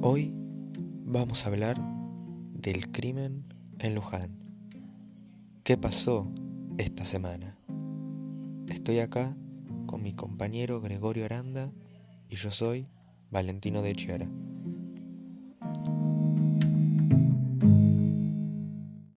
Hoy vamos a hablar del crimen en Luján. ¿Qué pasó esta semana? Estoy acá con mi compañero Gregorio Aranda y yo soy Valentino de Chiara.